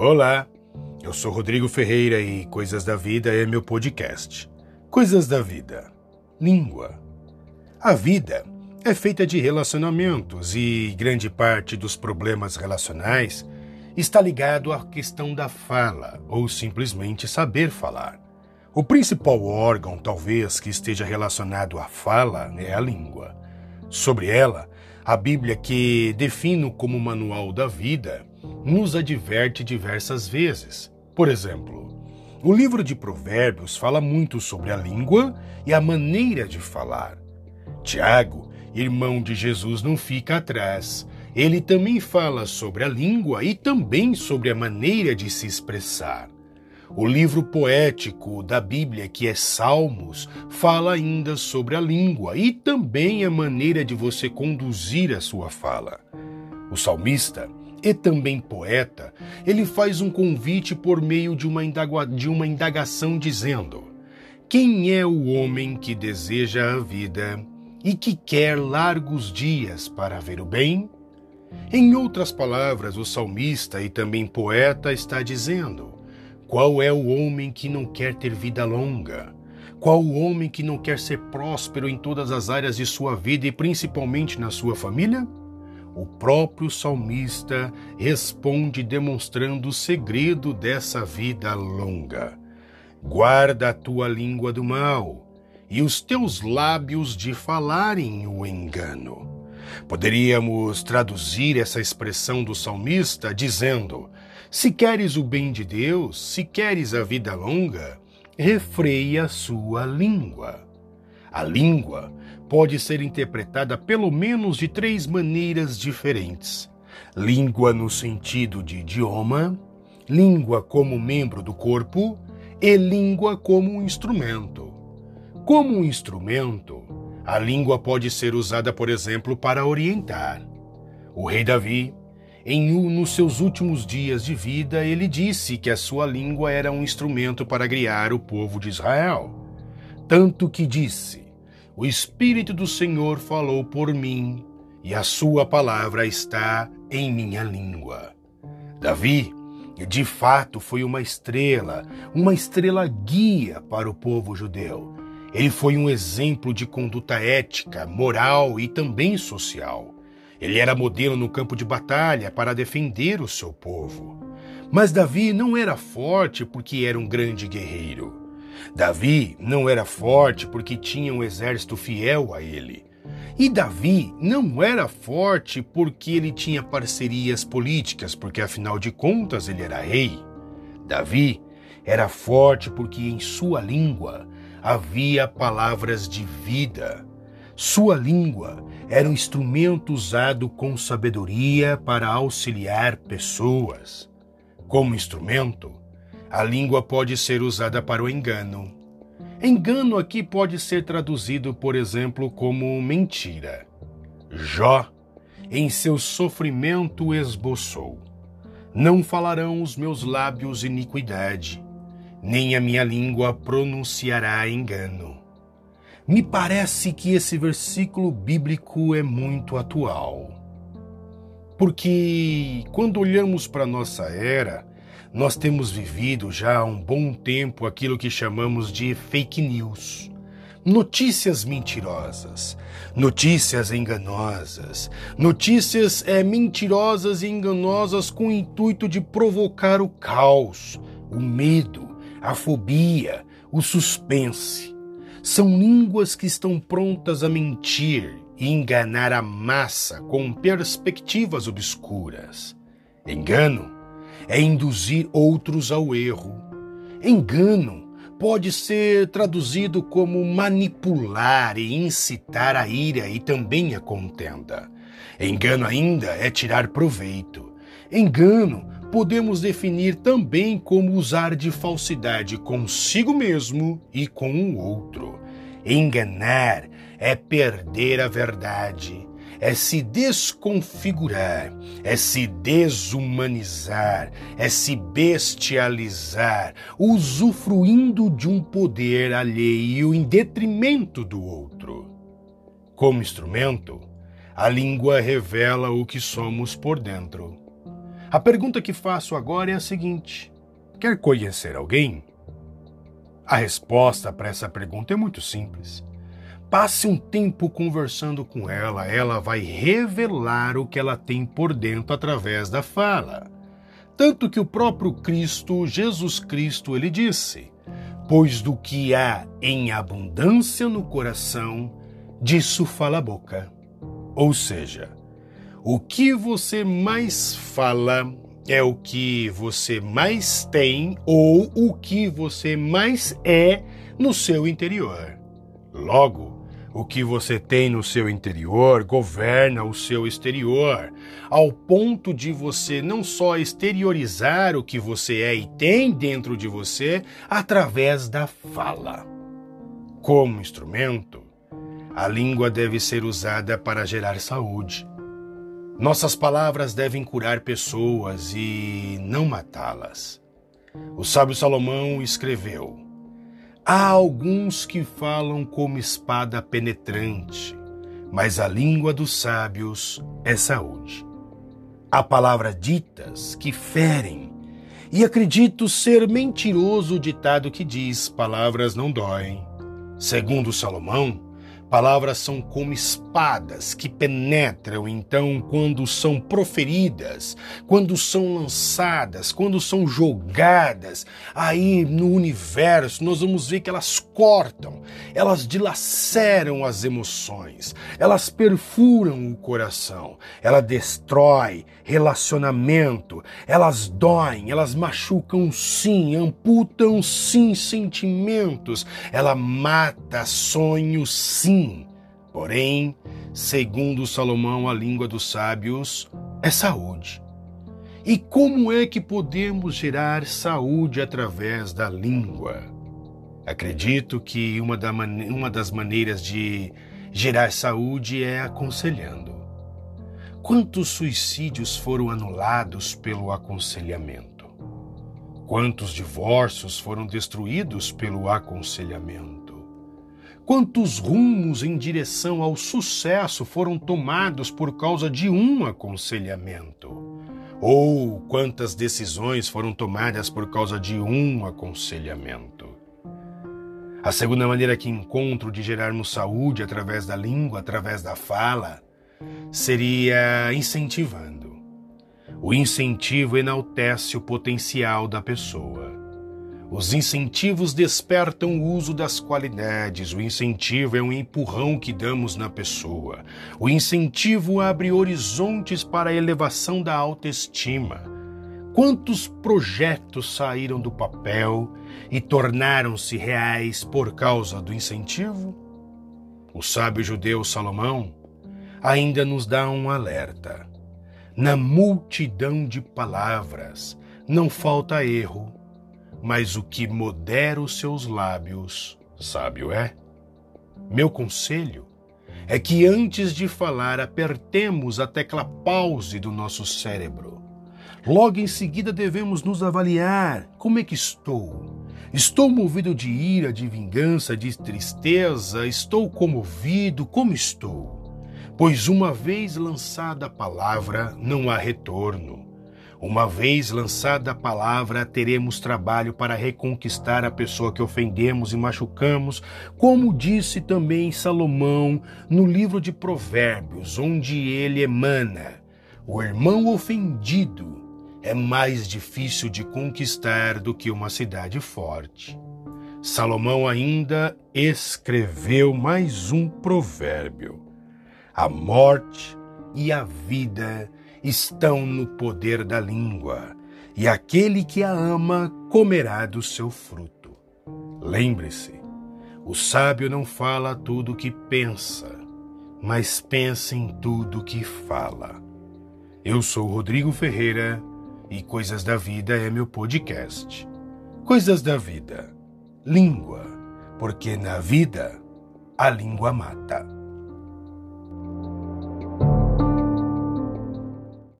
Olá, eu sou Rodrigo Ferreira e Coisas da Vida é meu podcast. Coisas da Vida. Língua. A vida é feita de relacionamentos e grande parte dos problemas relacionais está ligado à questão da fala ou simplesmente saber falar. O principal órgão, talvez, que esteja relacionado à fala é a língua. Sobre ela, a Bíblia, que defino como manual da vida, nos adverte diversas vezes. Por exemplo, o livro de Provérbios fala muito sobre a língua e a maneira de falar. Tiago, irmão de Jesus, não fica atrás. Ele também fala sobre a língua e também sobre a maneira de se expressar. O livro poético da Bíblia, que é Salmos, fala ainda sobre a língua e também a maneira de você conduzir a sua fala. O salmista e também poeta, ele faz um convite por meio de uma, de uma indagação dizendo: Quem é o homem que deseja a vida e que quer largos dias para ver o bem? Em outras palavras, o salmista e também poeta está dizendo: Qual é o homem que não quer ter vida longa? Qual o homem que não quer ser próspero em todas as áreas de sua vida e principalmente na sua família? O próprio salmista responde demonstrando o segredo dessa vida longa. Guarda a tua língua do mal e os teus lábios de falarem o engano. Poderíamos traduzir essa expressão do salmista dizendo: Se queres o bem de Deus, se queres a vida longa, refreia a sua língua. A língua pode ser interpretada pelo menos de três maneiras diferentes: língua no sentido de idioma, língua como membro do corpo e língua como um instrumento. Como um instrumento, a língua pode ser usada, por exemplo, para orientar. O rei Davi, em um nos seus últimos dias de vida, ele disse que a sua língua era um instrumento para guiar o povo de Israel. Tanto que disse: o Espírito do Senhor falou por mim, e a sua palavra está em minha língua. Davi, de fato, foi uma estrela, uma estrela guia para o povo judeu. Ele foi um exemplo de conduta ética, moral e também social. Ele era modelo no campo de batalha para defender o seu povo. Mas Davi não era forte porque era um grande guerreiro. Davi não era forte porque tinha um exército fiel a ele. E Davi não era forte porque ele tinha parcerias políticas, porque afinal de contas ele era rei. Davi era forte porque em sua língua havia palavras de vida. Sua língua era um instrumento usado com sabedoria para auxiliar pessoas. Como instrumento, a língua pode ser usada para o engano. Engano aqui pode ser traduzido, por exemplo, como mentira. Jó, em seu sofrimento, esboçou: Não falarão os meus lábios iniquidade, nem a minha língua pronunciará engano. Me parece que esse versículo bíblico é muito atual. Porque quando olhamos para nossa era, nós temos vivido já há um bom tempo aquilo que chamamos de fake news. Notícias mentirosas, notícias enganosas, notícias é, mentirosas e enganosas com o intuito de provocar o caos, o medo, a fobia, o suspense. São línguas que estão prontas a mentir e enganar a massa com perspectivas obscuras. Engano é induzir outros ao erro. Engano pode ser traduzido como manipular e incitar a ira e também a contenda. Engano ainda é tirar proveito. Engano podemos definir também como usar de falsidade consigo mesmo e com o outro. Enganar é perder a verdade, é se desconfigurar, é se desumanizar, é se bestializar, usufruindo de um poder alheio em detrimento do outro. Como instrumento, a língua revela o que somos por dentro. A pergunta que faço agora é a seguinte: quer conhecer alguém? A resposta para essa pergunta é muito simples. Passe um tempo conversando com ela, ela vai revelar o que ela tem por dentro através da fala. Tanto que o próprio Cristo, Jesus Cristo, ele disse: Pois do que há em abundância no coração, disso fala a boca. Ou seja, o que você mais fala é o que você mais tem ou o que você mais é no seu interior. Logo, o que você tem no seu interior governa o seu exterior, ao ponto de você não só exteriorizar o que você é e tem dentro de você através da fala. Como instrumento, a língua deve ser usada para gerar saúde. Nossas palavras devem curar pessoas e não matá-las. O sábio Salomão escreveu: Há alguns que falam como espada penetrante, mas a língua dos sábios é saúde. Há palavras ditas que ferem, e acredito ser mentiroso o ditado que diz: palavras não doem. Segundo Salomão, Palavras são como espadas que penetram, então, quando são proferidas, quando são lançadas, quando são jogadas. Aí no universo, nós vamos ver que elas cortam, elas dilaceram as emoções, elas perfuram o coração, ela destrói relacionamento, elas doem, elas machucam sim, amputam sim sentimentos, ela mata sonhos sim Porém, segundo Salomão, a língua dos sábios é saúde. E como é que podemos gerar saúde através da língua? Acredito que uma, da man uma das maneiras de gerar saúde é aconselhando. Quantos suicídios foram anulados pelo aconselhamento? Quantos divórcios foram destruídos pelo aconselhamento? Quantos rumos em direção ao sucesso foram tomados por causa de um aconselhamento? Ou quantas decisões foram tomadas por causa de um aconselhamento? A segunda maneira que encontro de gerarmos saúde através da língua, através da fala, seria incentivando. O incentivo enaltece o potencial da pessoa. Os incentivos despertam o uso das qualidades. O incentivo é um empurrão que damos na pessoa. O incentivo abre horizontes para a elevação da autoestima. Quantos projetos saíram do papel e tornaram-se reais por causa do incentivo? O sábio judeu Salomão ainda nos dá um alerta. Na multidão de palavras não falta erro mas o que modera os seus lábios, sábio é. Meu conselho é que antes de falar apertemos a tecla pause do nosso cérebro. Logo em seguida devemos nos avaliar: como é que estou? Estou movido de ira, de vingança, de tristeza? Estou comovido? Como estou? Pois uma vez lançada a palavra, não há retorno. Uma vez lançada a palavra, teremos trabalho para reconquistar a pessoa que ofendemos e machucamos, como disse também Salomão no livro de Provérbios, onde ele emana: O irmão ofendido é mais difícil de conquistar do que uma cidade forte. Salomão ainda escreveu mais um provérbio: A morte e a vida estão no poder da língua, e aquele que a ama comerá do seu fruto. Lembre-se, o sábio não fala tudo o que pensa, mas pensa em tudo o que fala. Eu sou Rodrigo Ferreira e Coisas da Vida é meu podcast. Coisas da Vida. Língua, porque na vida a língua mata.